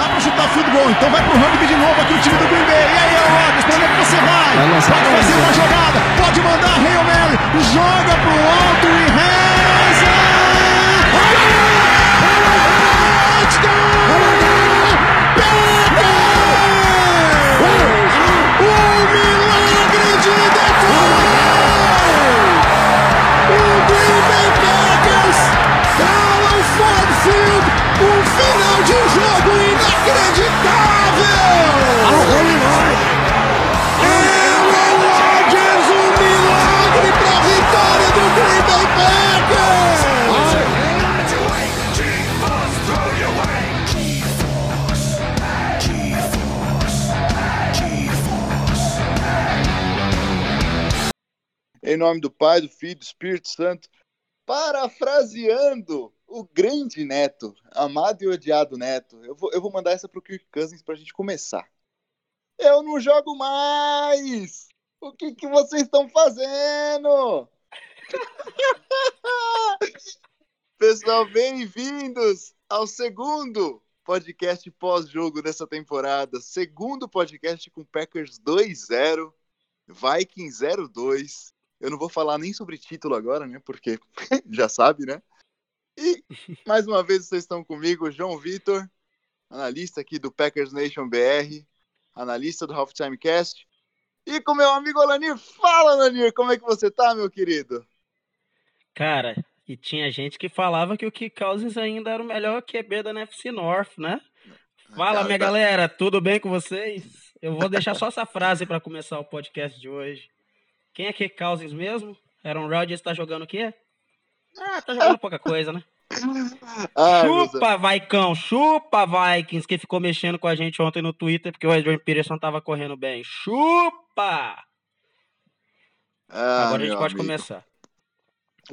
dá pra chutar field goal. Então vai pro rugby de novo aqui o time do Green Bay. E aí, Rodgers, pra onde é que você vai? Pode fazer uma jogada, pode mandar Hail Mary, joga pro alto e nome do Pai, do Filho do Espírito Santo, parafraseando o grande Neto, amado e odiado Neto. Eu vou, eu vou mandar essa pro Kirk Cousins pra gente começar. Eu não jogo mais! O que, que vocês estão fazendo? Pessoal, bem-vindos ao segundo podcast pós-jogo dessa temporada. Segundo podcast com Packers 2-0, Vikings 0-2. Eu não vou falar nem sobre título agora, né? Porque já sabe, né? E mais uma vez vocês estão comigo, João Vitor, analista aqui do Packers Nation BR, analista do Halftime Cast. E com meu amigo Alanir. Fala, Alanir, como é que você tá, meu querido? Cara, e tinha gente que falava que o Kirk Cousins ainda era o melhor QB da NFC North, né? Fala, Cara, minha tá- galera, tudo bem com vocês? Eu vou deixar só essa frase para começar o podcast de hoje. Quem é Kirk Cousins mesmo? Aaron Rodgers tá jogando o quê? Ah, tá jogando pouca coisa, né? Ai, meus- chupa, Vaicão, chupa, Vikings, que ficou mexendo com a gente ontem no Twitter porque o Adrian Peterson tava correndo bem. Chupa! Ah, Agora a gente pode amigo. começar.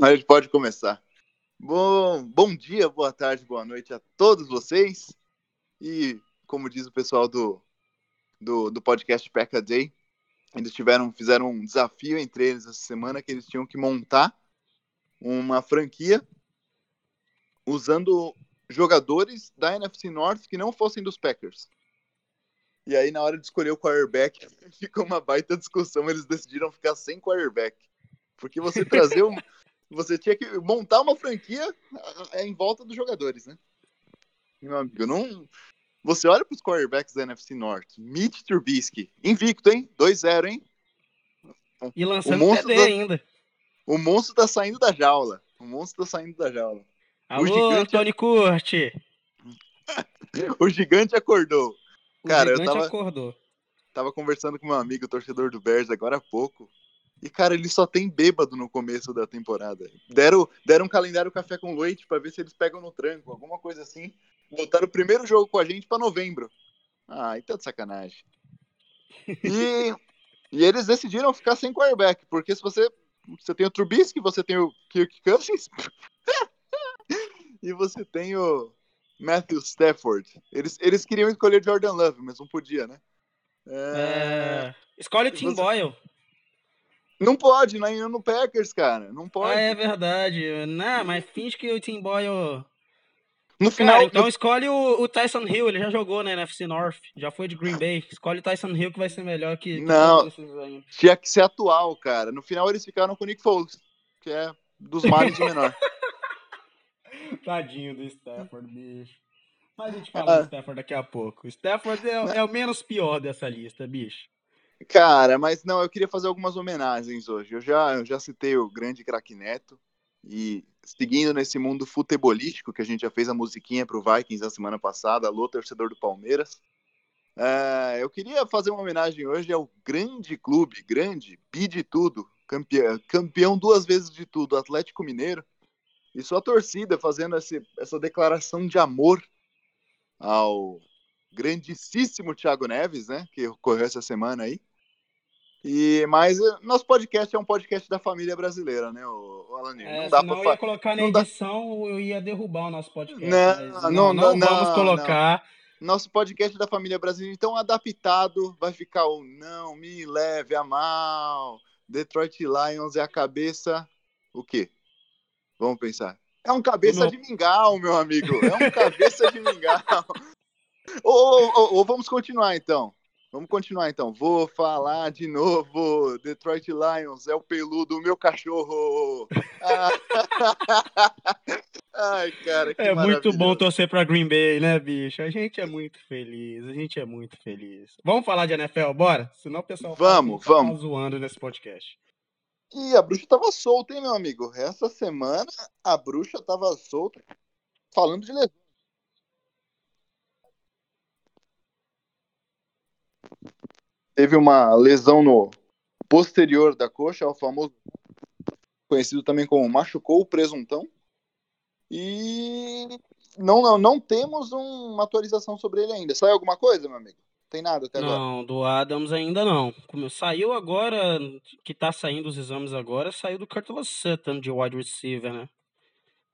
A gente pode começar. Bom, bom dia, boa tarde, boa noite a todos vocês. E como diz o pessoal do, do, do podcast Pack a Day, eles tiveram, fizeram um desafio entre eles essa semana que eles tinham que montar uma franquia usando jogadores da NFC North que não fossem dos Packers. E aí, na hora de escolher o quarterback, ficou uma baita discussão. Eles decidiram ficar sem quarterback. Porque você trazer um. Você tinha que montar uma franquia ah, em volta dos jogadores, né? E, meu amigo, não. Você olha para os quarterbacks da NFC North. Mitch Trubisky, invicto, hein? 2-0, hein? E lançando monstro TD da- ainda. O monstro tá saindo da jaula. O monstro tá saindo da jaula. Alô, gigante- Tony Curti. O gigante acordou. O Cara, eu gigante tava- acordou. Tava conversando com meu amigo, torcedor do Bears, agora há pouco. E, cara, ele só tem bêbado no começo da temporada. Deram, deram um calendário café com leite pra ver se eles pegam no tranco, alguma coisa assim. Botaram o primeiro jogo com a gente pra novembro. Ah, então de sacanagem. E, e eles decidiram ficar sem quarterback, porque se você. Você tem o Trubisky, você tem o Kirk Cousins. e você tem o Matthew Stafford. Eles, eles queriam escolher Jordan Love, mas não podia, né? É... Escolhe o Tim Você- Boyle. Não pode, não é no Packers, cara. Não pode. Ah, é verdade. Não, mas finge que o Tim Boyle. no Cara, final, então no- escolhe o, o Tyson Hill, ele já jogou na NFC North, já foi de Green Bay. Escolhe o Tyson Hill que vai ser melhor que. Não. tinha que ser atual, cara. No final eles ficaram com o Nick Foles, que é dos males o menor. Tadinho do Stafford, bicho. Mas a gente Ah. fala do Stafford daqui a pouco. O Stafford é, é o menos pior dessa lista, bicho. Cara, mas não, eu queria fazer algumas homenagens hoje. Eu já, eu já citei o grande craque Neto. E seguindo nesse mundo futebolístico, que a gente já fez a musiquinha pro Vikings na semana passada, alô, torcedor do Palmeiras. É, eu queria fazer uma homenagem hoje ao grande clube, grande, bi de tudo, campeão, campeão duas vezes de tudo, Atlético Mineiro. E sua torcida fazendo esse, essa declaração de amor ao grandíssimo Thiago Neves, né? Que ocorreu essa semana aí. E, mas eh, nosso podcast é um podcast da família brasileira, né, o, Alanir? É, não dá senão pra eu ia colocar na não dá- edição, eu ia derrubar o nosso podcast. Não, não, não, não, não vamos colocar. Nosso podcast é da família brasileira, então adaptado vai ficar o não me leve a mal. Detroit Lions é a cabeça. O quê? Vamos pensar. É um cabeça Não. de mingau, meu amigo. É um cabeça de mingau. ou, ou, vamos continuar então. Vamos continuar então. Vou falar de novo. Detroit Lions é o peludo, meu cachorro. Ai, cara, É muito bom torcer pra Green Bay, né, bicho? A gente é muito feliz, a gente é muito feliz. Vamos falar de NFL, bora? Senão o pessoal vamos, tá vamos. zoando nesse podcast. E a bruxa tava solta, hein, meu amigo? Essa semana a bruxa tava solta. Falando de lesão. Teve uma lesão no posterior da coxa, é o famoso conhecido também como machucou o presuntão. E não, não, não temos um, uma atualização sobre ele ainda. Saiu alguma coisa, meu amigo? Tem nada até agora? Não, do Adams ainda não. Como saiu agora, que tá saindo os exames agora, saiu do Curtis Sutton de wide receiver, né?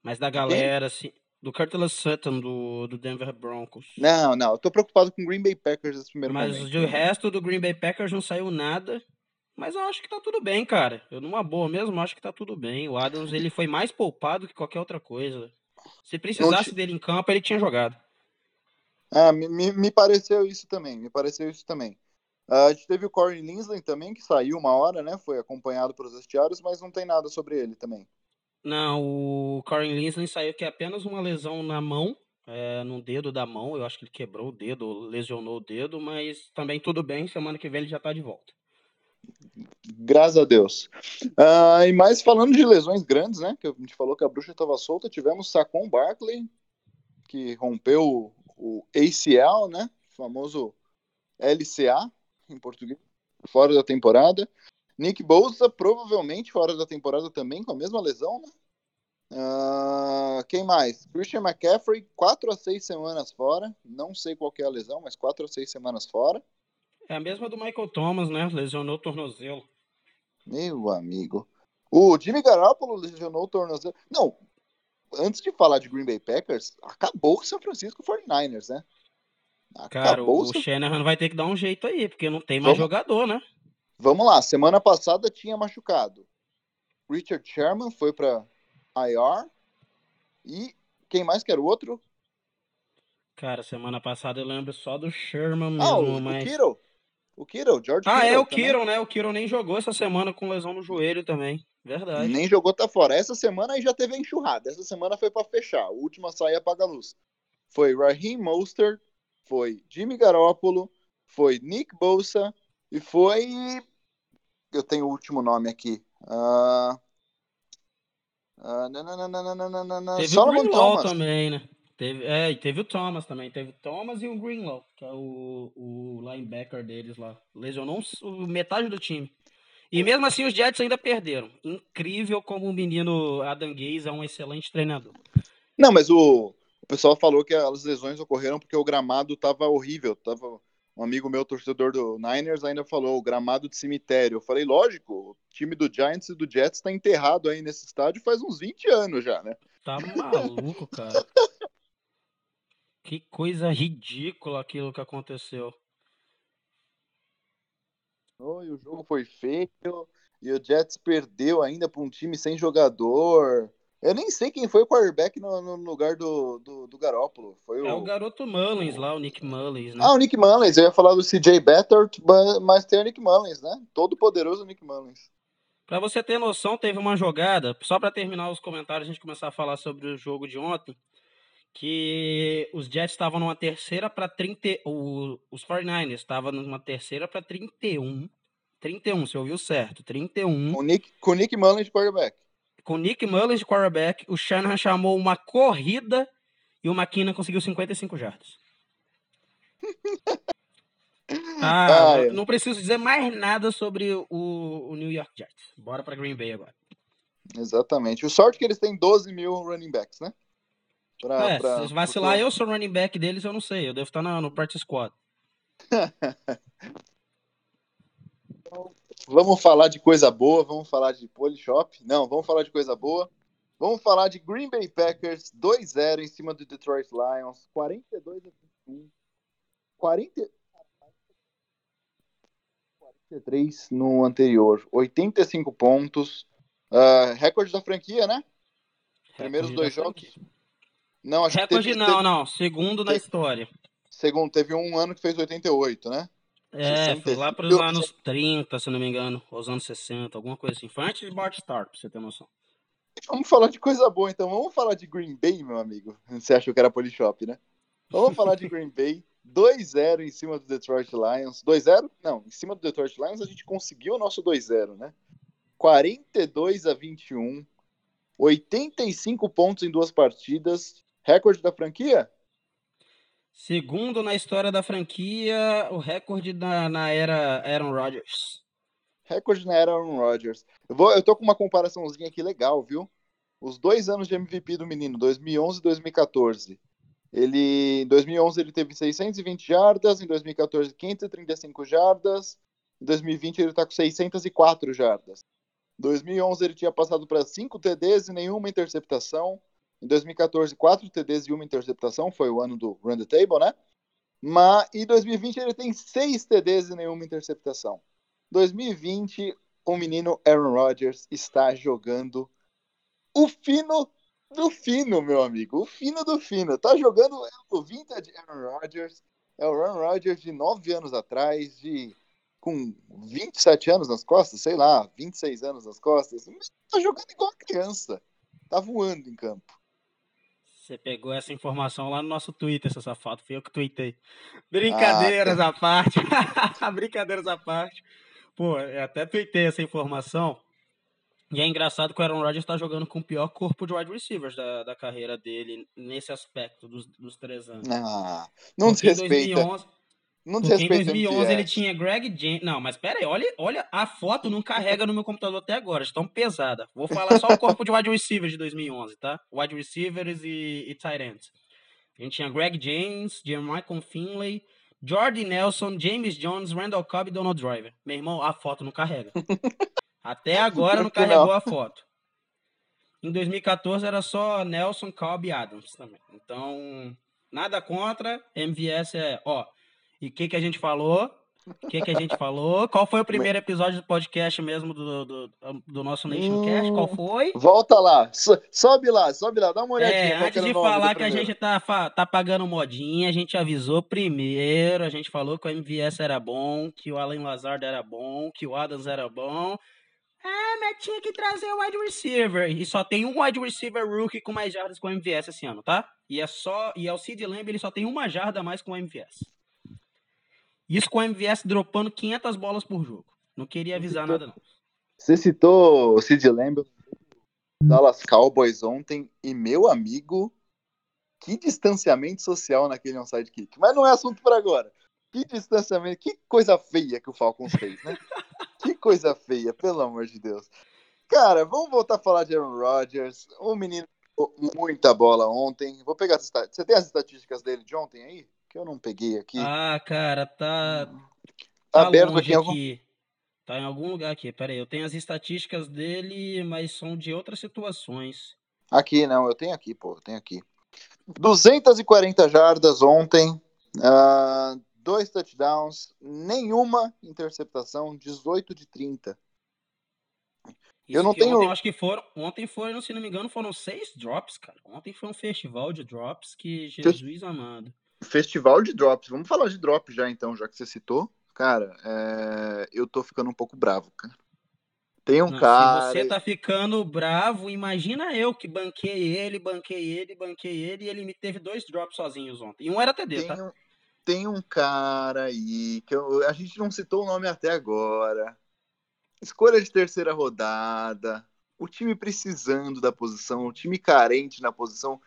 Mas da galera, assim, do Curtis Sutton do, do Denver Broncos. Não, não, eu tô preocupado com o Green Bay Packers nesse primeiro Mas momento. Mas do resto do Green Bay Packers não saiu nada. Mas eu acho que tá tudo bem, cara. Eu, numa boa mesmo, acho que tá tudo bem. O Adams, ele foi mais poupado que qualquer outra coisa. Se precisasse te... dele em campo, ele tinha jogado. Ah, me, me pareceu isso também, me pareceu isso também. Uh, a gente teve o Corey Linsley também, que saiu uma hora, né? Foi acompanhado pelos vestiários, mas não tem nada sobre ele também. Não, o Corey Linsley saiu que é apenas uma lesão na mão, é, no dedo da mão. Eu acho que ele quebrou o dedo, lesionou o dedo, mas também tudo bem. Semana que vem ele já tá de volta. Graças a Deus. Uh, e mais falando de lesões grandes, né? Que a gente falou que a bruxa estava solta, tivemos Sacon Barkley, que rompeu o ACL, né? O famoso LCA em português, fora da temporada. Nick Bosa, provavelmente fora da temporada também, com a mesma lesão, né? Uh, quem mais? Christian McCaffrey, 4 a 6 semanas fora. Não sei qual é a lesão, mas 4 a 6 semanas fora. É a mesma do Michael Thomas, né? Lesionou o tornozelo. Meu amigo. O Jimmy Garoppolo lesionou o tornozelo. Não, antes de falar de Green Bay Packers, acabou o São Francisco 49ers, né? Acabou Cara, o, o Shanahan vai ter que dar um jeito aí, porque não tem mais Vamos... jogador, né? Vamos lá, semana passada tinha machucado. Richard Sherman foi para IR. E quem mais que era o outro? Cara, semana passada eu lembro só do Sherman mesmo, ah, o, mas... o Kittle. O Kittle, George Ah, Kittle é o Kittle, né? O Kittle nem jogou essa semana com lesão no joelho também. Verdade. Nem jogou, tá fora. Essa semana aí já teve a enxurrada. Essa semana foi para fechar. O último a sair apaga a luz. Foi Raheem Mostert, foi Jimmy Garoppolo, foi Nick Bosa e foi. Eu tenho o último nome aqui. Uh... Uh, não, Teve Solomon o Greenlaw Thomas. também, né? Teve, é, e teve o Thomas também. Teve o Thomas e o Greenlaw, que é o, o linebacker deles lá. Lesionou metade do time. E mesmo assim os Jets ainda perderam. Incrível como o menino Adam Gaze é um excelente treinador. Não, mas o, o pessoal falou que as lesões ocorreram porque o gramado tava horrível. Tava, um amigo meu, torcedor do Niners, ainda falou o gramado de cemitério. Eu falei, lógico, o time do Giants e do Jets está enterrado aí nesse estádio faz uns 20 anos já, né? Tá maluco, cara. que coisa ridícula aquilo que aconteceu. Oh, e o jogo foi feio e o Jets perdeu ainda para um time sem jogador. Eu nem sei quem foi o quarterback no, no lugar do, do, do Garópolo. Foi o... É o garoto Mullins lá, o Nick Mullins, né? Ah, o Nick Mullins. Eu ia falar do CJ Beathard, mas tem o Nick Mullins, né? Todo poderoso Nick Mullins. Pra você ter noção, teve uma jogada, só para terminar os comentários, a gente começar a falar sobre o jogo de ontem, que os Jets estavam numa terceira para 30, o, os 49ers estavam numa terceira para 31. 31, você ouviu certo, 31. Com o Nick, com Nick Mullins de quarterback com Nick Mullins de quarterback, o Shanahan chamou uma corrida e o McKinnon conseguiu 55 jardas. Ah, ah não preciso dizer mais nada sobre o, o New York Jets. Bora para Green Bay agora. Exatamente. O sorte é que eles têm 12 mil running backs, né? Pra, é, pra, se vacilar, eu sou running back deles, eu não sei. Eu devo estar no, no practice squad. Vamos falar de coisa boa, vamos falar de Polishop. Não, vamos falar de coisa boa. Vamos falar de Green Bay Packers 2-0 em cima do Detroit Lions, 42 a 21. 40 43 no anterior, 85 pontos. Uh, recorde da franquia, né? Primeiros dois jogos. Não, acho recorde que teve, não, teve... não. Segundo na história. Segundo, teve um ano que fez 88, né? É, foi lá para os anos 30, se não me engano, os anos 60, alguma coisa assim. Foi antes de Bart Start, pra você ter noção. Vamos falar de coisa boa, então. Vamos falar de Green Bay, meu amigo. Você achou que era Polishop, né? Vamos falar de Green Bay. 2-0 em cima do Detroit Lions. 2-0? Não, em cima do Detroit Lions a gente conseguiu o nosso 2-0, né? 42 a 21. 85 pontos em duas partidas. Recorde da franquia? Segundo na história da franquia, o recorde na, na era Aaron Rodgers. Recorde na era Aaron Rodgers. Eu, vou, eu tô com uma comparaçãozinha aqui legal, viu? Os dois anos de MVP do menino, 2011 e 2014. Ele, em 2011 ele teve 620 jardas, em 2014 535 jardas, em 2020 ele está com 604 jardas. Em 2011 ele tinha passado para 5 TDs e nenhuma interceptação. Em 2014, 4 TDs e uma interceptação, foi o ano do Run the Table, né? Mas em 2020 ele tem 6 TDs e nenhuma interceptação. 2020, o menino Aaron Rodgers está jogando o fino do fino, meu amigo. O fino do fino. Tá jogando o vintage Aaron Rodgers. É o Aaron Rodgers de 9 anos atrás, de com 27 anos nas costas, sei lá, 26 anos nas costas. Tá jogando igual criança. Tá voando em campo. Você pegou essa informação lá no nosso Twitter, seu safado. Foi eu que tuitei. Brincadeiras ah, tá. à parte. Brincadeiras à parte. Pô, eu até tuitei essa informação. E é engraçado que o Aaron Rodgers está jogando com o pior corpo de wide receivers da, da carreira dele nesse aspecto dos, dos três anos. Ah, não desrespeita. 2011, não desrespeita. Em 2011 ele tinha Greg James. Não, mas pera aí, olha, olha, a foto não carrega no meu computador até agora, está tão pesada. Vou falar só o corpo de wide receivers de 2011, tá? Wide receivers e, e tight ends. A gente tinha Greg James, Jermichael Finley, Jordi Nelson, James Jones, Randall Cobb e Donald Driver. Meu irmão, a foto não carrega. Até agora não carregou a foto. Em 2014 era só Nelson, Cobb e Adams também. Então, nada contra. MVS é, ó. E o que, que a gente falou? O que, que a gente falou? Qual foi o primeiro episódio do podcast mesmo do, do, do nosso Nationcast? Qual hum, foi? Volta lá, sobe lá, sobe lá, dá uma olhadinha. É, antes de falar que a gente tá, tá pagando modinha, a gente avisou primeiro, a gente falou que o MVS era bom, que o Alan Lazard era bom, que o Adams era bom. Ah, mas tinha que trazer o wide receiver. E só tem um wide receiver rookie com mais jardas com o MVS esse ano, tá? E é só. E é o Sid Lamb, ele só tem uma jarda a mais com o MVS. Isso com o MVS dropando 500 bolas por jogo. Não queria avisar citou, nada, não. Você citou o Sid Lamb, Dallas Cowboys ontem, e meu amigo, que distanciamento social naquele onside kick. Mas não é assunto para agora. Que distanciamento, que coisa feia que o Falcons fez, né? que coisa feia, pelo amor de Deus. Cara, vamos voltar a falar de Aaron Rodgers. O menino muita bola ontem. Vou pegar as estatísticas. Você tem as estatísticas dele de ontem aí? Que eu não peguei aqui. Ah, cara, tá. Tá, tá aberto aqui, algum... aqui. Tá em algum lugar aqui. Pera aí, eu tenho as estatísticas dele, mas são de outras situações. Aqui, não, eu tenho aqui, pô, eu tenho aqui. 240 jardas ontem. Uh, dois touchdowns, nenhuma interceptação, 18 de 30. Isso eu não tenho. Ontem, acho que foram. Ontem foram, se não me engano, foram seis drops, cara. Ontem foi um festival de drops que Jesus amado. Festival de drops. Vamos falar de drops já então, já que você citou. Cara, é... eu tô ficando um pouco bravo, cara. Tem um cara. Se você tá ficando bravo, imagina eu que banquei ele, banquei ele, banquei ele, e ele me teve dois drops sozinhos ontem. E um era TD, tem tá? Um tem um cara aí que eu, a gente não citou o nome até agora. Escolha de terceira rodada. O time precisando da posição, o time carente na posição.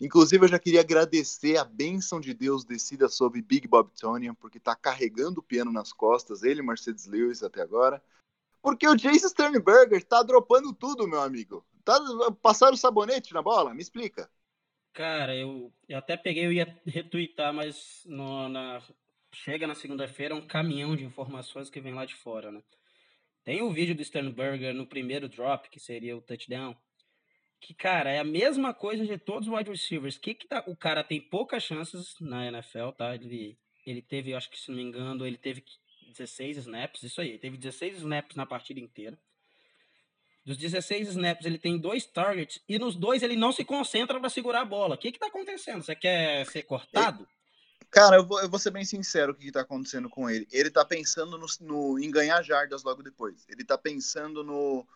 Inclusive, eu já queria agradecer a bênção de Deus descida sobre Big Bob Tonian, porque tá carregando o piano nas costas, ele Mercedes Lewis até agora. Porque o Jason Sternberger tá dropando tudo, meu amigo. Tá, passaram o sabonete na bola? Me explica. Cara, eu, eu até peguei, eu ia retweetar, mas no, na, chega na segunda-feira um caminhão de informações que vem lá de fora, né? Tem o um vídeo do Sternberger no primeiro drop, que seria o touchdown, que, cara, é a mesma coisa de todos os wide receivers. Que, que tá, o cara tem poucas chances na NFL, tá? Ele, ele teve, acho que se não me engano, ele teve 16 snaps, isso aí, ele teve 16 snaps na partida inteira. Dos 16 snaps, ele tem dois targets e nos dois ele não se concentra para segurar a bola. O que que tá acontecendo? Você quer ser cortado? Cara, eu vou, eu vou ser bem sincero o que, está acontecendo com ele. Ele tá pensando no, no, em ganhar jardas logo depois. Ele tá pensando no,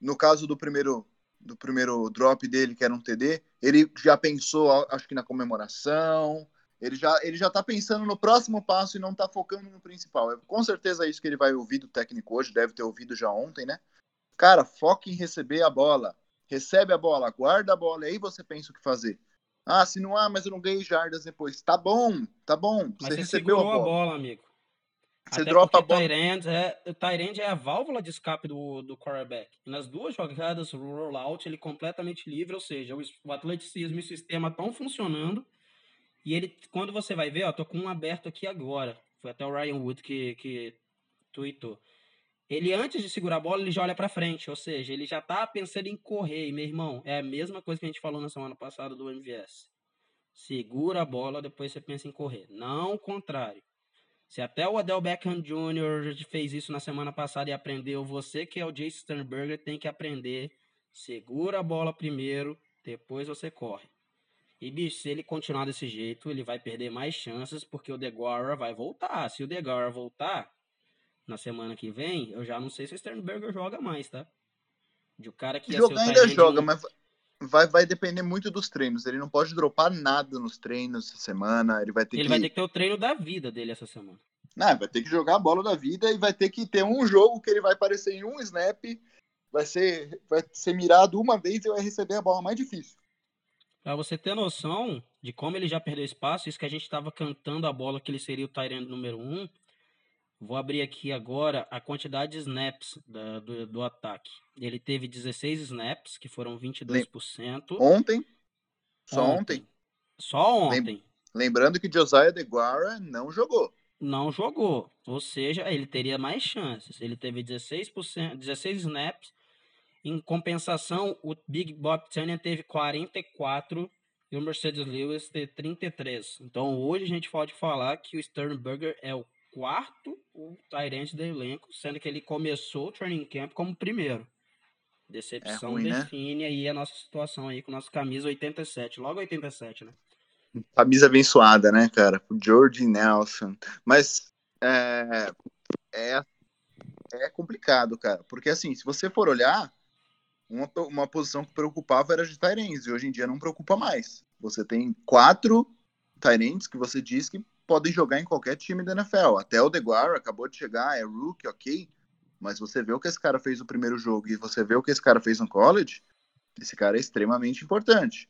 no caso do primeiro do primeiro drop dele, que era um TD, ele já pensou, acho que na comemoração, ele já, ele já tá pensando no próximo passo e não tá focando no principal. É com certeza é isso que ele vai ouvir do técnico hoje, deve ter ouvido já ontem, né? Cara, foque em receber a bola. Recebe a bola, guarda a bola, e aí você pensa o que fazer. Ah, se não há, mas eu não ganhei jardas depois. Tá bom, tá bom. Mas você, você recebeu a bola. a bola, amigo. Você Até dropa a bola. Tyrande é, o Tyrande é a válvula de escape do, do quarterback. E nas duas jogadas, o rollout, ele é completamente livre, ou seja, o, o atleticismo e o sistema estão funcionando. E ele, quando você vai ver, ó, tô com um aberto aqui agora. Foi até o Ryan Wood que, que tweetou. Ele, antes de segurar a bola, ele já olha para frente, ou seja, ele já tá pensando em correr. E, meu irmão, é a mesma coisa que a gente falou na semana passada do MVS. Segura a bola, depois você pensa em correr. Não o contrário. Se até o Adel Beckham Jr. fez isso na semana passada e aprendeu, você que é o Jason Sternberger tem que aprender. Segura a bola primeiro, depois você corre. E, bicho, se ele continuar desse jeito, ele vai perder mais chances, porque o Deguara vai voltar. Se o Deguara voltar, na semana que vem, eu já não sei se o Sternberger joga mais, tá? De o cara que Jogar ainda joga, mas vai, vai depender muito dos treinos. Ele não pode dropar nada nos treinos essa semana. Ele vai ter ele que. vai ter que ter o treino da vida dele essa semana. Não, vai ter que jogar a bola da vida e vai ter que ter um jogo que ele vai aparecer em um snap, vai ser, vai ser mirado uma vez e vai receber a bola mais difícil. Pra você ter noção de como ele já perdeu espaço, isso que a gente estava cantando a bola que ele seria o Tyrande número um, Vou abrir aqui agora a quantidade de snaps da, do, do, ataque. Ele teve 16 snaps, que foram 22%. Ontem? Só ontem? ontem. Só ontem. Lembrando que Josiah DeGuara não jogou. Não jogou. Ou seja, ele teria mais chances. Ele teve 16%, 16 snaps. Em compensação, o Big Bob Tanner teve 44 e o Mercedes Lewis teve 33. Então hoje a gente pode falar que o Sternberger é o quarto o Tyrant do elenco, sendo que ele começou o training camp como primeiro. Decepção é ruim, né? define né? aí a nossa situação aí com nossa camisa 87, logo 87, né? Camisa abençoada, né, cara? O George Nelson. Mas é, é, é complicado, cara. Porque assim, se você for olhar, uma, uma posição que preocupava era de Tyrants, e hoje em dia não preocupa mais. Você tem quatro Tyrants que você diz que podem jogar em qualquer time da NFL. Até o DeGuara acabou de chegar, é rookie, ok. Mas você vê o que esse cara fez no primeiro jogo e você vê o que esse cara fez no college, esse cara é extremamente importante.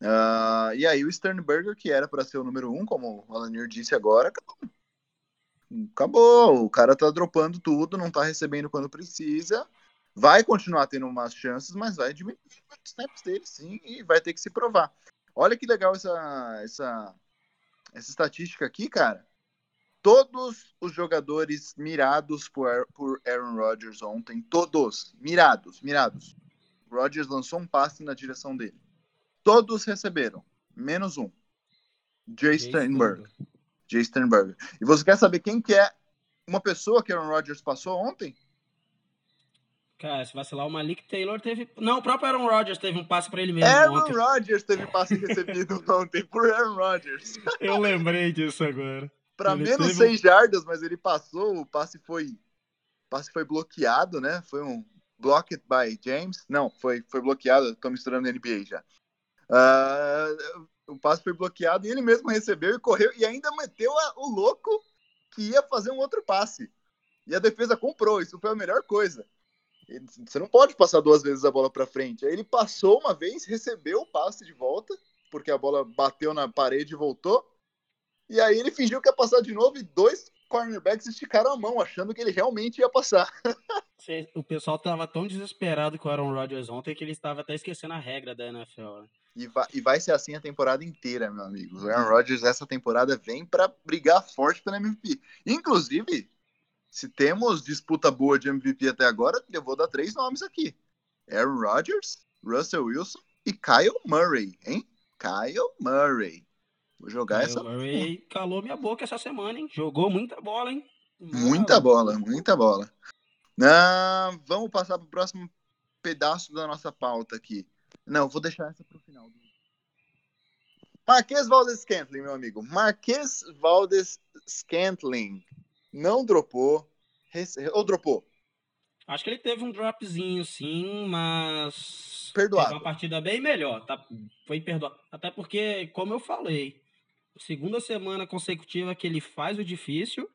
Uh, e aí o Sternberger, que era para ser o número um, como o Alanir disse agora, acabou. acabou. O cara tá dropando tudo, não tá recebendo quando precisa. Vai continuar tendo umas chances, mas vai diminuir os snaps dele, sim, e vai ter que se provar. Olha que legal essa, essa essa estatística aqui, cara, todos os jogadores mirados por, por Aaron Rodgers ontem, todos, mirados, mirados. Rodgers lançou um passe na direção dele. Todos receberam, menos um. Jay Sternberg. Jay Sternberg. E você quer saber quem que é uma pessoa que Aaron Rodgers passou ontem? Cara, se vacilar, o Malik Taylor teve. Não, o próprio Aaron Rodgers teve um passe para ele mesmo. Aaron ontem. Rodgers teve passe recebido ontem por Aaron Rodgers. Eu lembrei disso agora. Para menos teve... seis jardas, mas ele passou, o passe foi. O passe foi bloqueado, né? Foi um blocked by James. Não, foi, foi bloqueado. Tô misturando NBA já. Uh, o passe foi bloqueado e ele mesmo recebeu e correu e ainda meteu a, o louco que ia fazer um outro passe. E a defesa comprou, isso foi a melhor coisa. Você não pode passar duas vezes a bola para frente. Aí ele passou uma vez, recebeu o passe de volta, porque a bola bateu na parede e voltou. E aí ele fingiu que ia passar de novo e dois cornerbacks esticaram a mão, achando que ele realmente ia passar. o pessoal tava tão desesperado com o Aaron Rodgers ontem que ele estava até esquecendo a regra da NFL. Né? E vai, e vai ser assim a temporada inteira, meu amigo. O Aaron Rodgers essa temporada vem para brigar forte pela MVP. Inclusive, se temos disputa boa de MVP até agora, eu vou dar três nomes aqui: Aaron Rodgers, Russell Wilson e Kyle Murray, hein? Kyle Murray. Vou jogar Kyle essa. Murray calou minha boca essa semana, hein? Jogou muita bola, hein? Muita bola, muita bola. Não, vamos passar para o próximo pedaço da nossa pauta aqui. Não, vou deixar essa para o final. Marques Valdes Scantling, meu amigo. Marques Valdes Scantling não dropou. Ou dropou? Acho que ele teve um dropzinho, sim, mas. Perdoado. Teve uma partida bem melhor. Tá? Foi perdoado. Até porque, como eu falei, segunda semana consecutiva que ele faz o difícil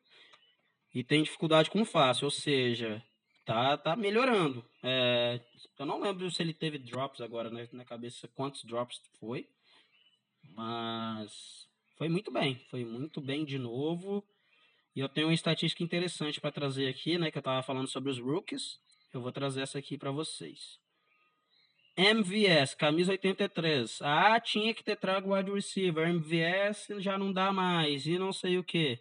e tem dificuldade com o fácil. Ou seja, tá, tá melhorando. É, eu não lembro se ele teve drops agora né, na cabeça, quantos drops foi. Mas foi muito bem. Foi muito bem de novo. E eu tenho uma estatística interessante para trazer aqui, né? Que eu estava falando sobre os rookies. Eu vou trazer essa aqui para vocês. MVS, camisa 83. Ah, tinha que ter trago wide receiver. MVS já não dá mais. E não sei o que.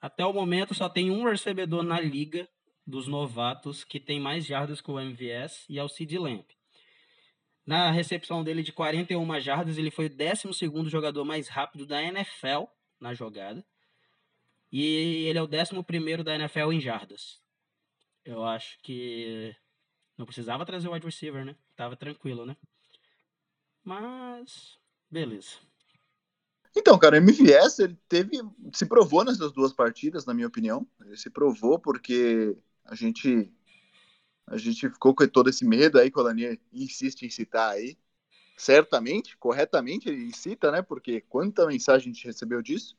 Até o momento só tem um recebedor na liga dos novatos que tem mais jardas que o MVS e é o Sid Lamp. Na recepção dele de 41 jardas, ele foi o 12 jogador mais rápido da NFL na jogada. E ele é o 11 da NFL em jardas. Eu acho que não precisava trazer o wide receiver, né? Tava tranquilo, né? Mas, beleza. Então, cara, o MVS ele teve, se provou nessas duas partidas, na minha opinião. Ele se provou porque a gente a gente ficou com todo esse medo aí que o Lanier insiste em citar aí. Certamente, corretamente ele cita, né? Porque quanta mensagem a gente recebeu disso.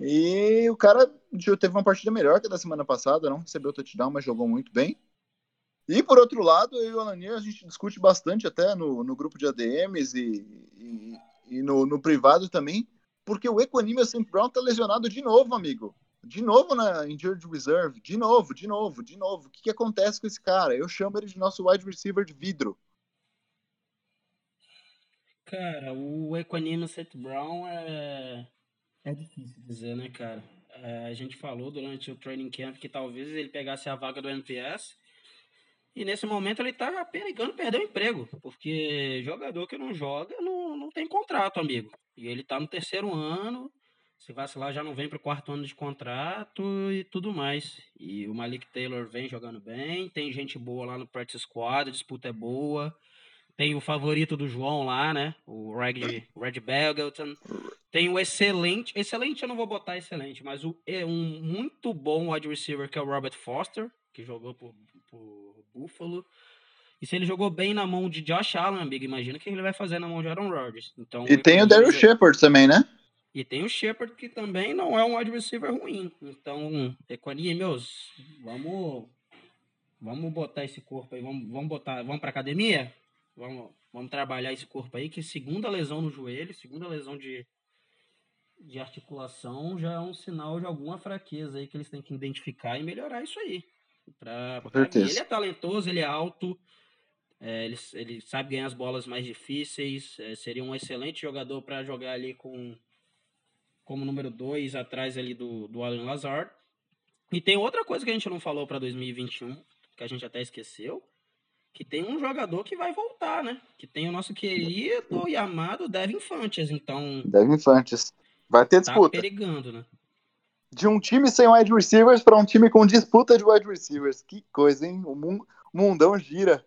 E o cara teve uma partida melhor que a da semana passada, não recebeu touchdown, mas jogou muito bem. E por outro lado, eu e o Alanier, a gente discute bastante até no, no grupo de ADMs e, e, e no, no, privado também, porque o Equanimous St. Brown tá lesionado de novo, amigo. De novo na Injured Reserve, de novo, de novo, de novo. O que, que acontece com esse cara? Eu chamo ele de nosso wide receiver de vidro. Cara, o Equanimous St. Brown é... é difícil dizer, né, cara? É, a gente falou durante o training camp que talvez ele pegasse a vaga do NPS e nesse momento ele tá perigando perder o emprego, porque jogador que não joga não, não tem contrato, amigo. E ele tá no terceiro ano, se vacilar já não vem pro quarto ano de contrato e tudo mais. E o Malik Taylor vem jogando bem, tem gente boa lá no practice squad, a disputa é boa. Tem o favorito do João lá, né? O Reg, Red Belgelton. Tem o excelente, excelente eu não vou botar excelente, mas o, é um muito bom wide receiver que é o Robert Foster, que jogou por, por Buffalo. E se ele jogou bem na mão de Josh Allen, amigo, imagina o que ele vai fazer na mão de Aaron Rodgers. Então, e tem o Daryl Shepard também, né? E tem o Shepard, que também não é um wide receiver ruim. Então, Equania, meus, vamos, vamos botar esse corpo aí, vamos, vamos botar, vamos pra academia? Vamos, vamos trabalhar esse corpo aí, que segunda lesão no joelho, segunda lesão de, de articulação já é um sinal de alguma fraqueza aí que eles têm que identificar e melhorar isso aí. Pra, pra ele é talentoso, ele é alto, é, ele, ele sabe ganhar as bolas mais difíceis, é, seria um excelente jogador para jogar ali com como número 2 atrás ali do, do Alan Lazard. E tem outra coisa que a gente não falou para 2021, que a gente até esqueceu, que tem um jogador que vai voltar, né? Que tem o nosso querido e amado Devin Fantes, então... Devin Fantes. Vai ter tá disputa. Tá perigando, né? de um time sem wide receivers para um time com disputa de wide receivers. Que coisa, hein? O mundão gira.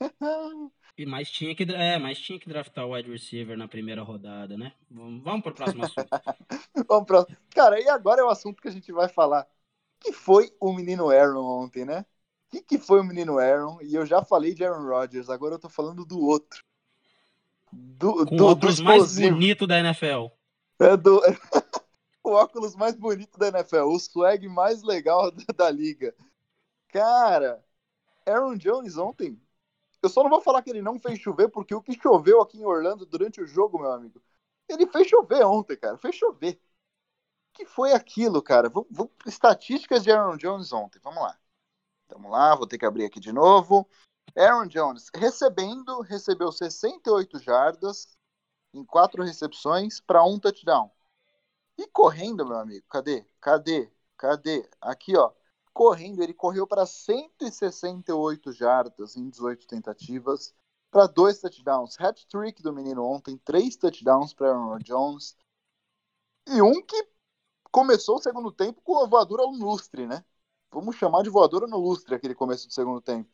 E mais tinha que, é, mais tinha que draftar o wide receiver na primeira rodada, né? Vamos, para o próximo assunto. vamos pro... Cara, e agora é o assunto que a gente vai falar. que foi o menino Aaron ontem, né? O que, que foi o menino Aaron? E eu já falei de Aaron Rodgers, agora eu tô falando do outro. Do, com do, o óculos do mais bonito da NFL. É do... o óculos mais bonito da NFL, o swag mais legal da liga. Cara, Aaron Jones ontem eu só não vou falar que ele não fez chover, porque o que choveu aqui em Orlando durante o jogo, meu amigo, ele fez chover ontem, cara. Fez chover. O que foi aquilo, cara? Vamos, vamos, estatísticas de Aaron Jones ontem. Vamos lá. Vamos lá, vou ter que abrir aqui de novo. Aaron Jones recebendo, recebeu 68 jardas em quatro recepções para um touchdown. E correndo, meu amigo, cadê? Cadê? Cadê? Aqui, ó correndo, ele correu para 168 jardas em 18 tentativas, para dois touchdowns. Hat-trick do menino ontem, três touchdowns para Aaron Jones. E um que começou o segundo tempo com a voadora no lustre, né? Vamos chamar de voadora no lustre aquele começo do segundo tempo.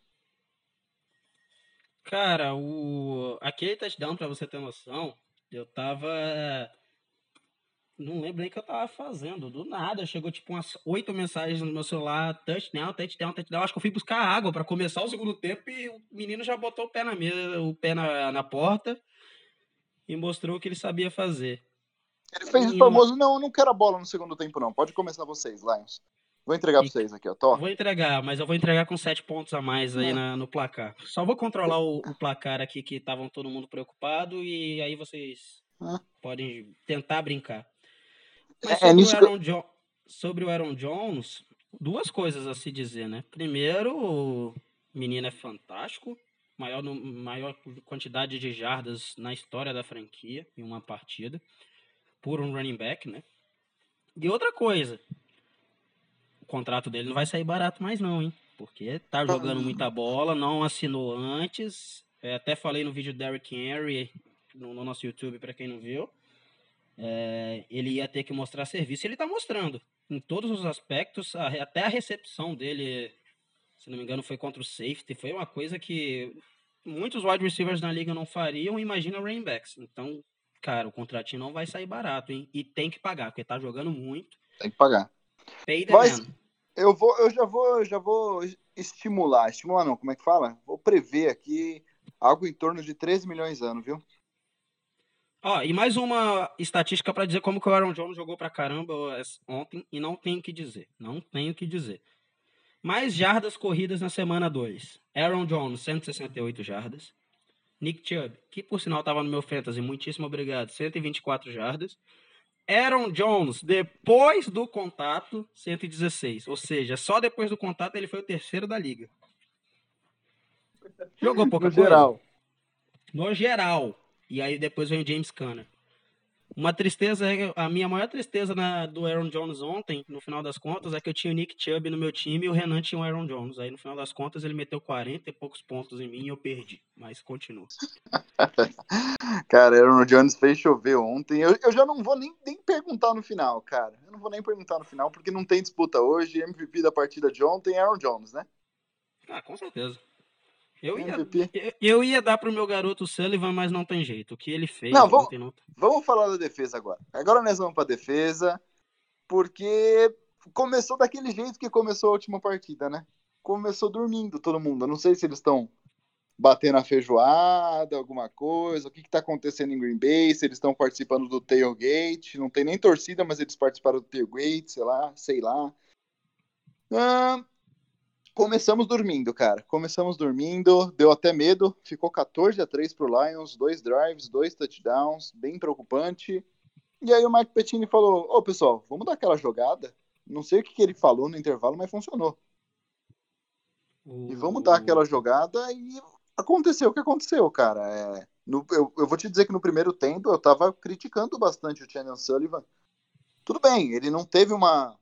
Cara, o aquele touchdown, para você ter noção, Eu tava. Não lembro nem o que eu tava fazendo. Do nada, chegou tipo umas oito mensagens no meu celular: touchdown, touchdown, touchdown. Acho que eu fui buscar água para começar o segundo tempo e o menino já botou o pé na mesa, o pé na, na porta e mostrou o que ele sabia fazer. Ele fez o famoso: não, não quero a bola no segundo tempo, não. Pode começar vocês, Lions. Vou entregar para vocês aqui, ó. Tô. Vou entregar, mas eu vou entregar com sete pontos a mais aí na, no placar. Só vou controlar o, o placar aqui que estavam todo mundo preocupado e aí vocês podem tentar brincar. Mas é, é sobre, é o jo sobre o Aaron Jones, duas coisas a se dizer, né? Primeiro, o menino é fantástico, maior, maior quantidade de jardas na história da franquia em uma partida, por um running back, né? E outra coisa, o contrato dele não vai sair barato mais não, hein? Porque tá jogando muita bola, não assinou antes. É, até falei no vídeo do Derrick Henry no, no nosso YouTube para quem não viu. É, ele ia ter que mostrar serviço. Ele tá mostrando em todos os aspectos, até a recepção dele, se não me engano, foi contra o safety. Foi uma coisa que muitos wide receivers na liga não fariam. Imagina o running backs. Então, cara, o contratinho não vai sair barato, hein? E tem que pagar, porque tá jogando muito. Tem que pagar. Mas eu vou, eu já vou, já vou estimular, estimular não, como é que fala? Vou prever aqui algo em torno de 13 milhões de anos, viu? Ó, e mais uma estatística para dizer como que o Aaron Jones jogou pra caramba ontem e não tenho que dizer, não tenho que dizer. Mais jardas corridas na semana 2. Aaron Jones, 168 jardas. Nick Chubb, que por sinal estava no meu fantasy, muitíssimo obrigado, 124 jardas. Aaron Jones, depois do contato, 116. Ou seja, só depois do contato ele foi o terceiro da liga. Jogou pouca no coisa. geral. No geral. E aí depois vem o James Conner. Uma tristeza, a minha maior tristeza na, do Aaron Jones ontem, no final das contas, é que eu tinha o Nick Chubb no meu time e o Renan tinha o Aaron Jones. Aí no final das contas ele meteu 40 e poucos pontos em mim e eu perdi. Mas continua. cara, Aaron Jones fez chover ontem. Eu, eu já não vou nem, nem perguntar no final, cara. Eu não vou nem perguntar no final, porque não tem disputa hoje. MVP da partida de ontem, Aaron Jones, né? Ah, com certeza. Eu ia, eu ia dar pro meu garoto Sullivan, mas não tem jeito. O que ele fez. Não, vamos, não... vamos falar da defesa agora. Agora nós vamos pra defesa, porque começou daquele jeito que começou a última partida, né? Começou dormindo todo mundo. Eu não sei se eles estão batendo a feijoada, alguma coisa, o que, está acontecendo em Green Bay, se eles estão participando do tailgate, não tem nem torcida, mas eles participaram do tailgate, sei lá, sei lá. Ah, começamos dormindo, cara. Começamos dormindo, deu até medo. Ficou 14 a 3 pro Lions, dois drives, dois touchdowns, bem preocupante. E aí o Mike Pettini falou: Ô pessoal, vamos dar aquela jogada. Não sei o que, que ele falou no intervalo, mas funcionou. Uh... E vamos dar aquela jogada e aconteceu o que aconteceu, cara. É, no, eu, eu, vou te dizer que no primeiro tempo eu tava criticando bastante o Shannon Sullivan. Tudo bem, ele não teve uma,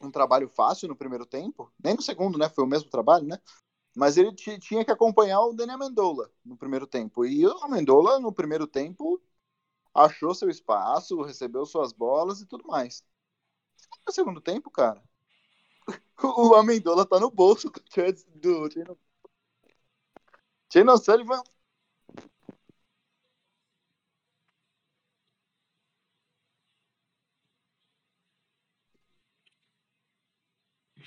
um trabalho fácil no primeiro tempo, nem no segundo, né? Foi o mesmo trabalho, né? Mas ele tinha que acompanhar o Daniel Amendola no primeiro tempo. E o Amendola, no primeiro tempo, achou seu espaço, recebeu suas bolas e tudo mais. No segundo tempo, cara, o Amendola tá no bolso do, do Shannon Sullivan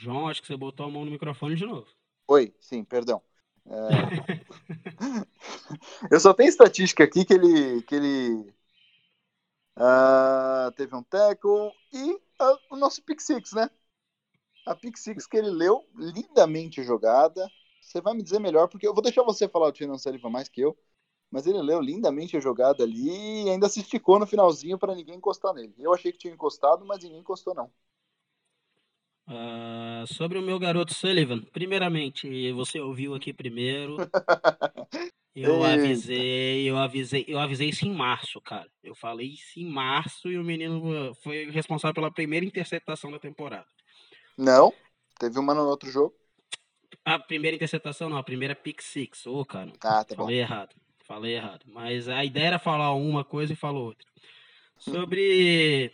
João, acho que você botou a mão no microfone de novo. Oi, sim, perdão. É... eu só tenho estatística aqui que ele, que ele uh, teve um tackle e uh, o nosso pick six, né? A pick six que ele leu, lindamente jogada. Você vai me dizer melhor, porque eu vou deixar você falar o Tino Sullivan mais que eu, mas ele leu lindamente a jogada ali e ainda se esticou no finalzinho para ninguém encostar nele. Eu achei que tinha encostado, mas ninguém encostou não. Uh, sobre o meu garoto Sullivan, primeiramente, você ouviu aqui primeiro. Eu avisei, eu avisei, eu avisei isso em março, cara. Eu falei isso em março e o menino foi responsável pela primeira interceptação da temporada. Não, teve uma no outro jogo. A primeira interceptação não, a primeira pick six. Ô, oh, cara. Ah, tá falei bom. errado. Falei errado. Mas a ideia era falar uma coisa e falou outra. Sobre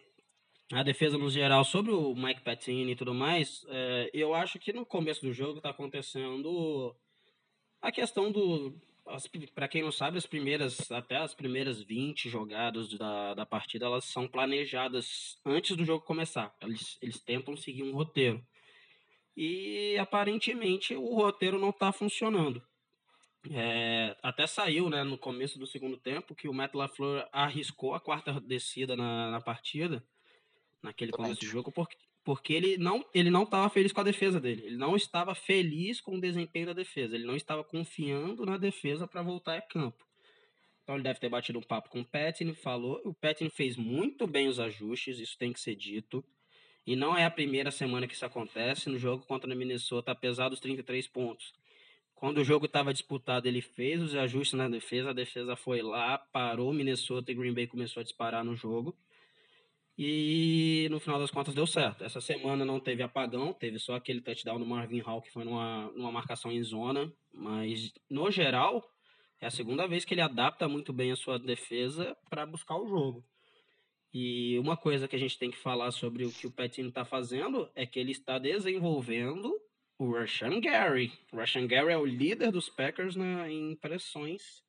a defesa no geral, sobre o Mike Patini e tudo mais, é, eu acho que no começo do jogo está acontecendo a questão do. para quem não sabe, as primeiras, até as primeiras 20 jogadas da, da partida, elas são planejadas antes do jogo começar. Eles, eles tentam seguir um roteiro. E aparentemente o roteiro não está funcionando. É, até saiu né, no começo do segundo tempo que o Matt LaFleur arriscou a quarta descida na, na partida, naquele começo do jogo, porque, porque ele não ele não estava feliz com a defesa dele. Ele não estava feliz com o desempenho da defesa. Ele não estava confiando na defesa para voltar a campo. Então ele deve ter batido um papo com o Patton, falou. O Patton fez muito bem os ajustes, isso tem que ser dito. E não é a primeira semana que isso acontece. No jogo contra o Minnesota, apesar dos 33 pontos. Quando o jogo estava disputado, ele fez os ajustes na defesa. A defesa foi lá, parou o Minnesota e Green Bay começou a disparar no jogo. E no final das contas deu certo. Essa semana não teve apagão, teve só aquele touchdown do Marvin Hall que foi numa, numa marcação em zona. Mas, no geral, é a segunda vez que ele adapta muito bem a sua defesa para buscar o jogo. E uma coisa que a gente tem que falar sobre o que o Petino está fazendo é que ele está desenvolvendo o Rashan Gary. O Rashan Gary é o líder dos Packers na, em pressões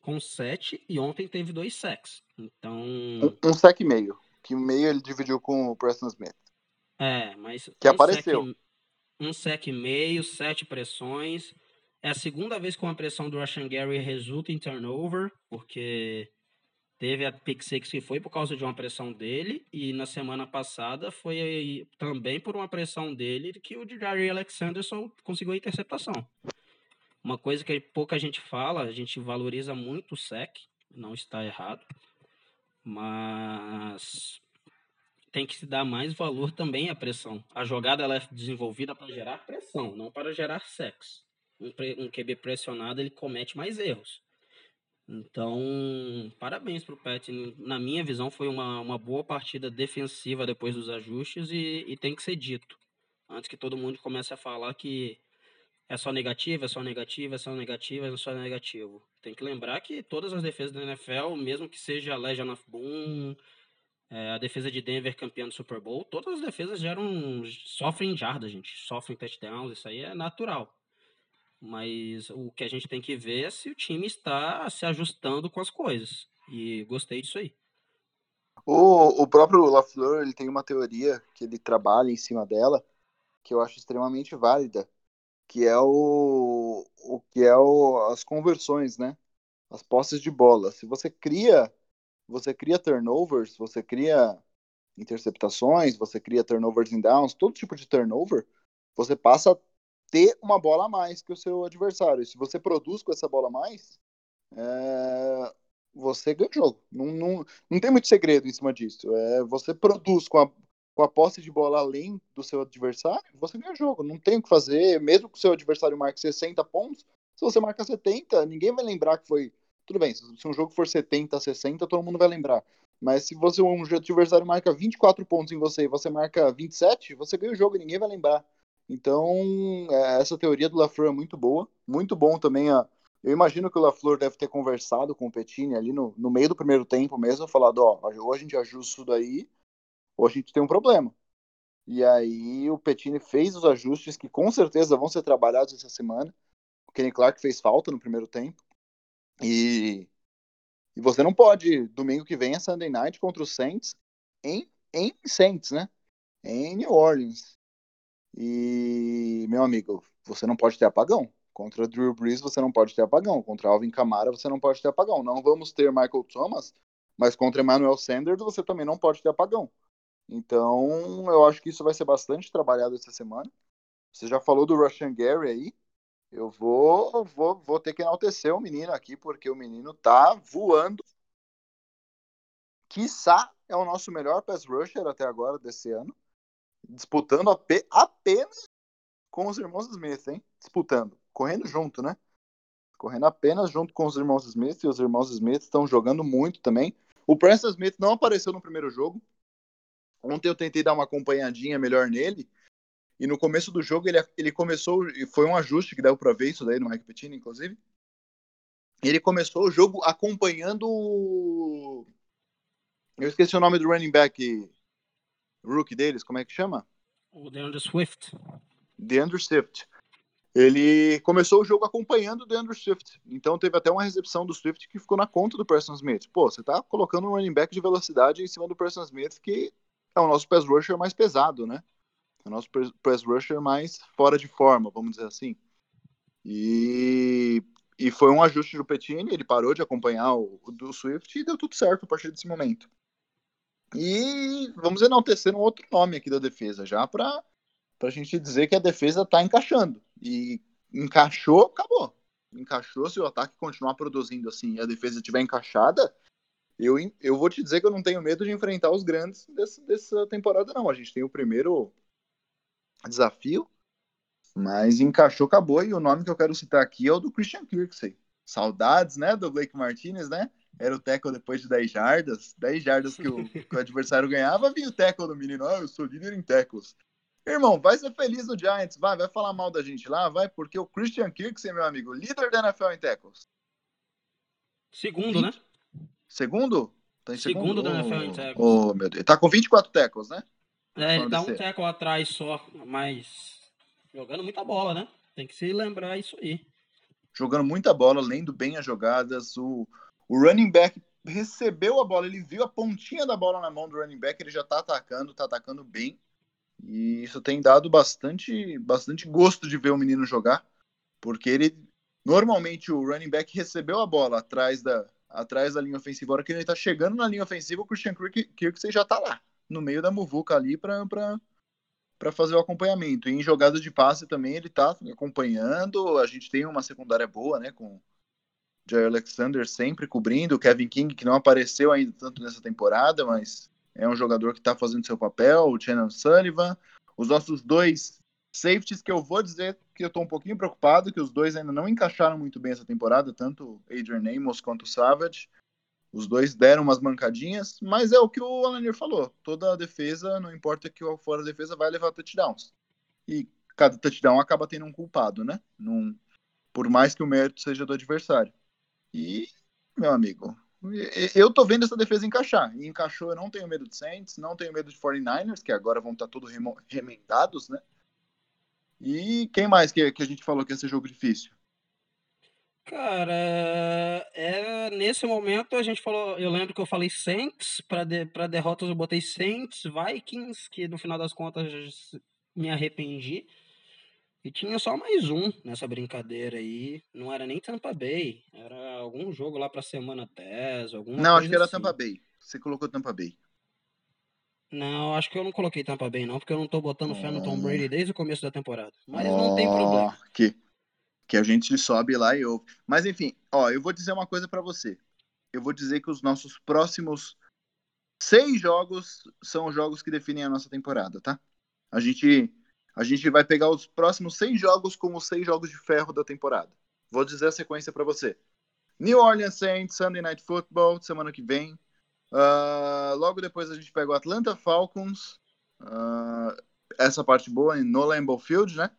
com sete e ontem teve dois sacks. Então. Um, um sec e meio que meio ele dividiu com o Preston Smith. É, mas. Que um apareceu. Sec, um sec e meio, sete pressões. É a segunda vez que uma pressão do Russian Gary resulta em turnover, porque teve a pick six que foi por causa de uma pressão dele, e na semana passada foi também por uma pressão dele que o Jerry Alexander só conseguiu a interceptação. Uma coisa que pouca gente fala, a gente valoriza muito o sec, não está errado, mas tem que se dar mais valor também à pressão. A jogada ela é desenvolvida para gerar pressão, não para gerar sexo. Um, um QB pressionado ele comete mais erros. Então, parabéns para o Pet. Na minha visão, foi uma, uma boa partida defensiva depois dos ajustes e, e tem que ser dito. Antes que todo mundo comece a falar que é só negativo, é só negativo, é só negativo, é só negativo. Tem que lembrar que todas as defesas da NFL, mesmo que seja a Legion of Boom, é, a defesa de Denver campeã do Super Bowl, todas as defesas geram, sofrem jardas, gente, sofrem touchdowns, isso aí é natural. Mas o que a gente tem que ver é se o time está se ajustando com as coisas. E gostei disso aí. O, o próprio LaFleur, ele tem uma teoria que ele trabalha em cima dela, que eu acho extremamente válida, que é o, o que é o, as conversões, né? As posses de bola. Se você cria, você cria turnovers, você cria interceptações, você cria turnovers em downs, todo tipo de turnover, você passa a ter uma bola a mais que o seu adversário. Se você produz com essa bola a mais, é, você ganha o jogo. Não, não, não tem muito segredo em cima disso. É, você produz com a, com a posse de bola além do seu adversário, você ganha o jogo. Não tem o que fazer, mesmo que o seu adversário marque 60 pontos, se você marca 70, ninguém vai lembrar que foi. Tudo bem, se um jogo for 70, 60, todo mundo vai lembrar. Mas se você um adversário marca 24 pontos em você e você marca 27, você ganha o jogo e ninguém vai lembrar. Então, é, essa teoria do LaFleur é muito boa. Muito bom também a, eu imagino que o LaFleur deve ter conversado com o Petini ali no, no meio do primeiro tempo mesmo, falado, ó, ou a gente ajusta isso daí, ou a gente tem um problema. E aí o Petini fez os ajustes que com certeza vão ser trabalhados essa semana. O Kenny Clark fez falta no primeiro tempo. E, e você não pode, domingo que vem é Sunday Night contra o Saints em, em Saints, né? Em New Orleans. E, meu amigo, você não pode ter apagão. Contra Drew Brees você não pode ter apagão. Contra Alvin Kamara você não pode ter apagão. Não vamos ter Michael Thomas, mas contra Emmanuel Sanders você também não pode ter apagão. Então, eu acho que isso vai ser bastante trabalhado essa semana. Você já falou do Russian Gary aí. Eu vou, vou, vou ter que enaltecer o menino aqui, porque o menino tá voando. Quiçá é o nosso melhor pass rusher até agora desse ano. Disputando apenas com os irmãos Smith, hein? Disputando. Correndo junto, né? Correndo apenas junto com os irmãos Smith. E os irmãos Smith estão jogando muito também. O Preston Smith não apareceu no primeiro jogo. Ontem eu tentei dar uma acompanhadinha melhor nele. E no começo do jogo ele, ele começou. Foi um ajuste que deu para ver isso daí no Mike Pettine, inclusive. Ele começou o jogo acompanhando. Eu esqueci o nome do running back rookie deles, como é que chama? O DeAndre Swift. DeAndre Swift. ele começou o jogo acompanhando o Andrew Swift. Então teve até uma recepção do Swift que ficou na conta do Preston Smith. Pô, você tá colocando um running back de velocidade em cima do Preston Smith, que é o nosso pass rusher mais pesado, né? O nosso pass rusher mais fora de forma, vamos dizer assim. E, e foi um ajuste do Petini, ele parou de acompanhar o do Swift e deu tudo certo a partir desse momento. E vamos enaltecer um outro nome aqui da defesa, já para a gente dizer que a defesa está encaixando. E encaixou, acabou. Encaixou, se o ataque continuar produzindo assim e a defesa estiver encaixada, eu, eu vou te dizer que eu não tenho medo de enfrentar os grandes desse, dessa temporada, não. A gente tem o primeiro desafio, mas encaixou, acabou. E o nome que eu quero citar aqui é o do Christian Kirksey. Saudades, né, do Blake Martinez, né? Era o tackle depois de 10 jardas. 10 jardas que o, que o adversário ganhava, vinha o tackle do menino. Ah, eu sou líder em tackles. Irmão, vai ser feliz no Giants, vai, vai falar mal da gente lá, vai, porque o Christian Kirksey, meu amigo, líder da NFL em tackles. Segundo, né? Segundo? Tá em segundo, segundo da NFL em tackles. Oh, meu Deus. Tá com 24 tackles, né? É, ele dá um tackle atrás só, mas jogando muita bola, né? Tem que se lembrar isso aí. Jogando muita bola, lendo bem as jogadas. O, o running back recebeu a bola, ele viu a pontinha da bola na mão do running back, ele já tá atacando, tá atacando bem. E isso tem dado bastante, bastante gosto de ver o menino jogar, porque ele normalmente o running back recebeu a bola atrás da, atrás da linha ofensiva. A hora que ele tá chegando na linha ofensiva, o Christian Kirksey já tá lá, no meio da muvuca ali para fazer o acompanhamento. E em jogadas de passe também ele tá acompanhando. A gente tem uma secundária boa, né, com Jair Alexander sempre cobrindo, Kevin King que não apareceu ainda tanto nessa temporada, mas é um jogador que está fazendo seu papel, o Shannon Sullivan. Os nossos dois safeties, que eu vou dizer que eu estou um pouquinho preocupado, que os dois ainda não encaixaram muito bem essa temporada, tanto Adrian Amos quanto Savage. Os dois deram umas mancadinhas, mas é o que o Alanir falou. Toda a defesa, não importa que fora da defesa, vai levar touchdowns. E cada touchdown acaba tendo um culpado, né? Num, por mais que o mérito seja do adversário. E, meu amigo, eu tô vendo essa defesa encaixar. E encaixou, eu não tenho medo de Saints, não tenho medo de 49ers, que agora vão estar tá todos remendados, né? E quem mais que, que a gente falou que ia ser jogo difícil? Cara, é, nesse momento a gente falou, eu lembro que eu falei Saints, para de, pra derrotas eu botei Saints, Vikings, que no final das contas me arrependi. E tinha só mais um nessa brincadeira aí. Não era nem Tampa Bay. Era algum jogo lá pra semana 10, alguma Não, acho que era assim. Tampa Bay. Você colocou Tampa Bay. Não, acho que eu não coloquei Tampa Bay, não, porque eu não tô botando fé no Tom Brady desde o começo da temporada. Mas oh, não tem problema. Que, que a gente sobe lá e ouve. Mas enfim, ó, eu vou dizer uma coisa para você. Eu vou dizer que os nossos próximos seis jogos são os jogos que definem a nossa temporada, tá? A gente a gente vai pegar os próximos seis jogos como os seis jogos de ferro da temporada. Vou dizer a sequência para você. New Orleans Saints, Sunday Night Football, semana que vem. Uh, logo depois a gente pega o Atlanta Falcons. Uh, essa parte boa no Lambeau Field, né?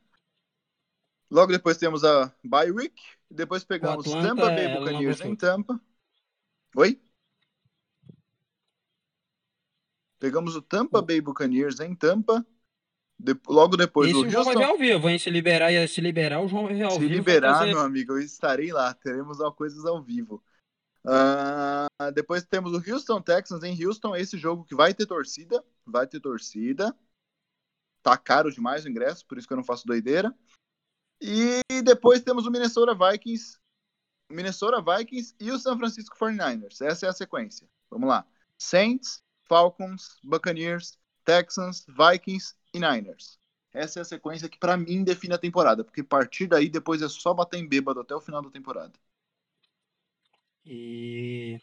Logo depois temos a Bye Week. Depois pegamos Tampa Bay é Buccaneers em Tampa. Oi? Pegamos o Tampa Bay Buccaneers em Tampa. De, logo depois Esse o João vai ver ao vivo, hein? Se liberar, se liberar, o João vai ver ao se vivo. Se liberar, meu amigo, eu estarei lá. Teremos coisas ao vivo. Uh, depois temos o Houston Texans em Houston. Esse jogo que vai ter torcida. Vai ter torcida. Tá caro demais o ingresso, por isso que eu não faço doideira. E depois temos o Minnesota Vikings. Minnesota Vikings e o San Francisco 49ers. Essa é a sequência. Vamos lá. Saints, Falcons, Buccaneers, Texans, Vikings e Niners. Essa é a sequência que para mim define a temporada, porque a partir daí depois é só bater em bêbado até o final da temporada. E,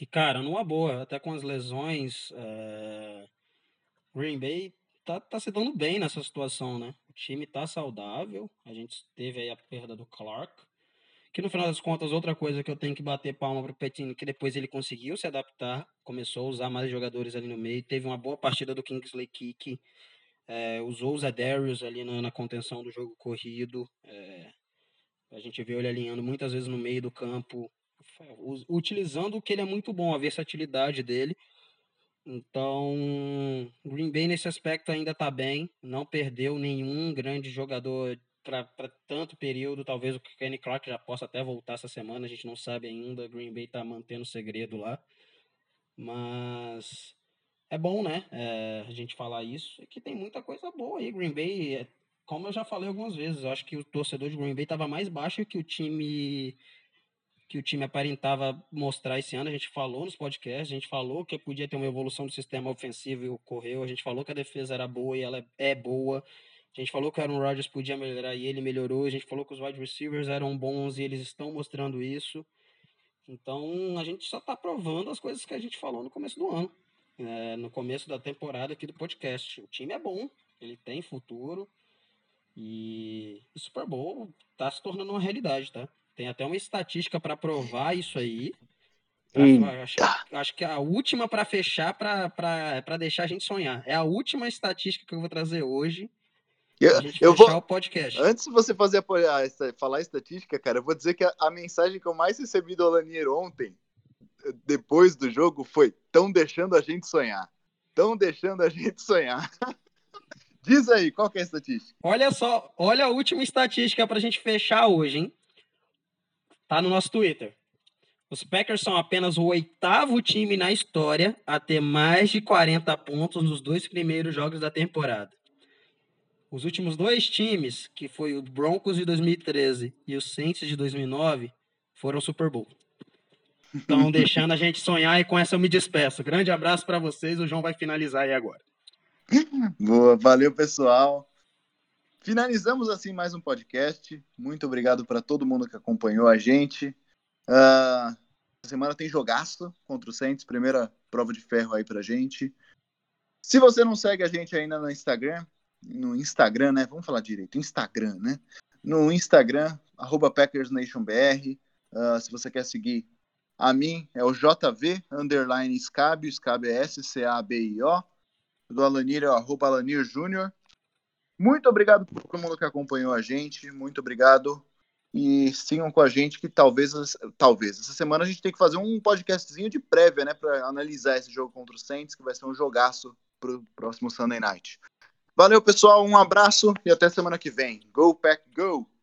e cara, numa boa, até com as lesões, é... Green Bay tá, tá se dando bem nessa situação, né? O time tá saudável, a gente teve aí a perda do Clark, que no final das contas, outra coisa que eu tenho que bater palma pro Petini, que depois ele conseguiu se adaptar, começou a usar mais jogadores ali no meio, teve uma boa partida do Kingsley Kick, é, usou os Adarius ali na, na, contenção do jogo corrido. É, a gente vê ele alinhando muitas vezes no meio do campo, utilizando o que ele é muito bom, a versatilidade dele. Então, Green Bay nesse aspecto ainda está bem, não perdeu nenhum grande jogador para tanto período. Talvez o Kenny Clark já possa até voltar essa semana, a gente não sabe ainda. Green Bay está mantendo segredo lá. Mas é bom, né? É, a gente falar isso. E que tem muita coisa boa aí. Green Bay, é, como eu já falei algumas vezes, eu acho que o torcedor de Green Bay estava mais baixo que o time que o time aparentava mostrar esse ano. A gente falou nos podcasts, a gente falou que podia ter uma evolução do sistema ofensivo e ocorreu. A gente falou que a defesa era boa e ela é boa. A gente falou que o Aaron Rodgers podia melhorar e ele melhorou. A gente falou que os wide receivers eram bons e eles estão mostrando isso. Então a gente só está provando as coisas que a gente falou no começo do ano, é, no começo da temporada aqui do podcast. O time é bom, ele tem futuro e o Super Bowl está se tornando uma realidade, tá? Tem até uma estatística para provar isso aí. Acho, acho, que é a última para fechar, para deixar a gente sonhar. É a última estatística que eu vou trazer hoje. Eu, eu vou. podcast. Antes de você fazer a, falar a estatística, cara, eu vou dizer que a, a mensagem que eu mais recebi do Alanier ontem, depois do jogo, foi: estão deixando a gente sonhar. Estão deixando a gente sonhar. Diz aí, qual que é a estatística? Olha só, olha a última estatística para a gente fechar hoje, hein? Tá no nosso Twitter. Os Packers são apenas o oitavo time na história a ter mais de 40 pontos nos dois primeiros jogos da temporada. Os últimos dois times, que foi o Broncos de 2013 e o Saints de 2009, foram Super Bowl. Estão deixando a gente sonhar e com essa eu me despeço. Grande abraço para vocês. O João vai finalizar aí agora. Boa, valeu pessoal. Finalizamos assim mais um podcast. Muito obrigado para todo mundo que acompanhou a gente. Uh, semana tem jogaço contra o Saints, primeira prova de ferro aí pra gente. Se você não segue a gente ainda no Instagram, no Instagram, né? Vamos falar direito, Instagram, né? No Instagram, arroba PackersNationBR. Uh, se você quer seguir a mim, é o JV, underline Scabio, Scabio é S-C-A-B-I-O. Do Alanir é o arroba Alanir Júnior. Muito obrigado por todo mundo que acompanhou a gente. Muito obrigado. E sigam com a gente que talvez, talvez, essa semana a gente tem que fazer um podcastzinho de prévia, né, para analisar esse jogo contra o Saints, que vai ser um jogaço pro próximo Sunday Night. Valeu, pessoal, um abraço e até semana que vem. Go Pack Go!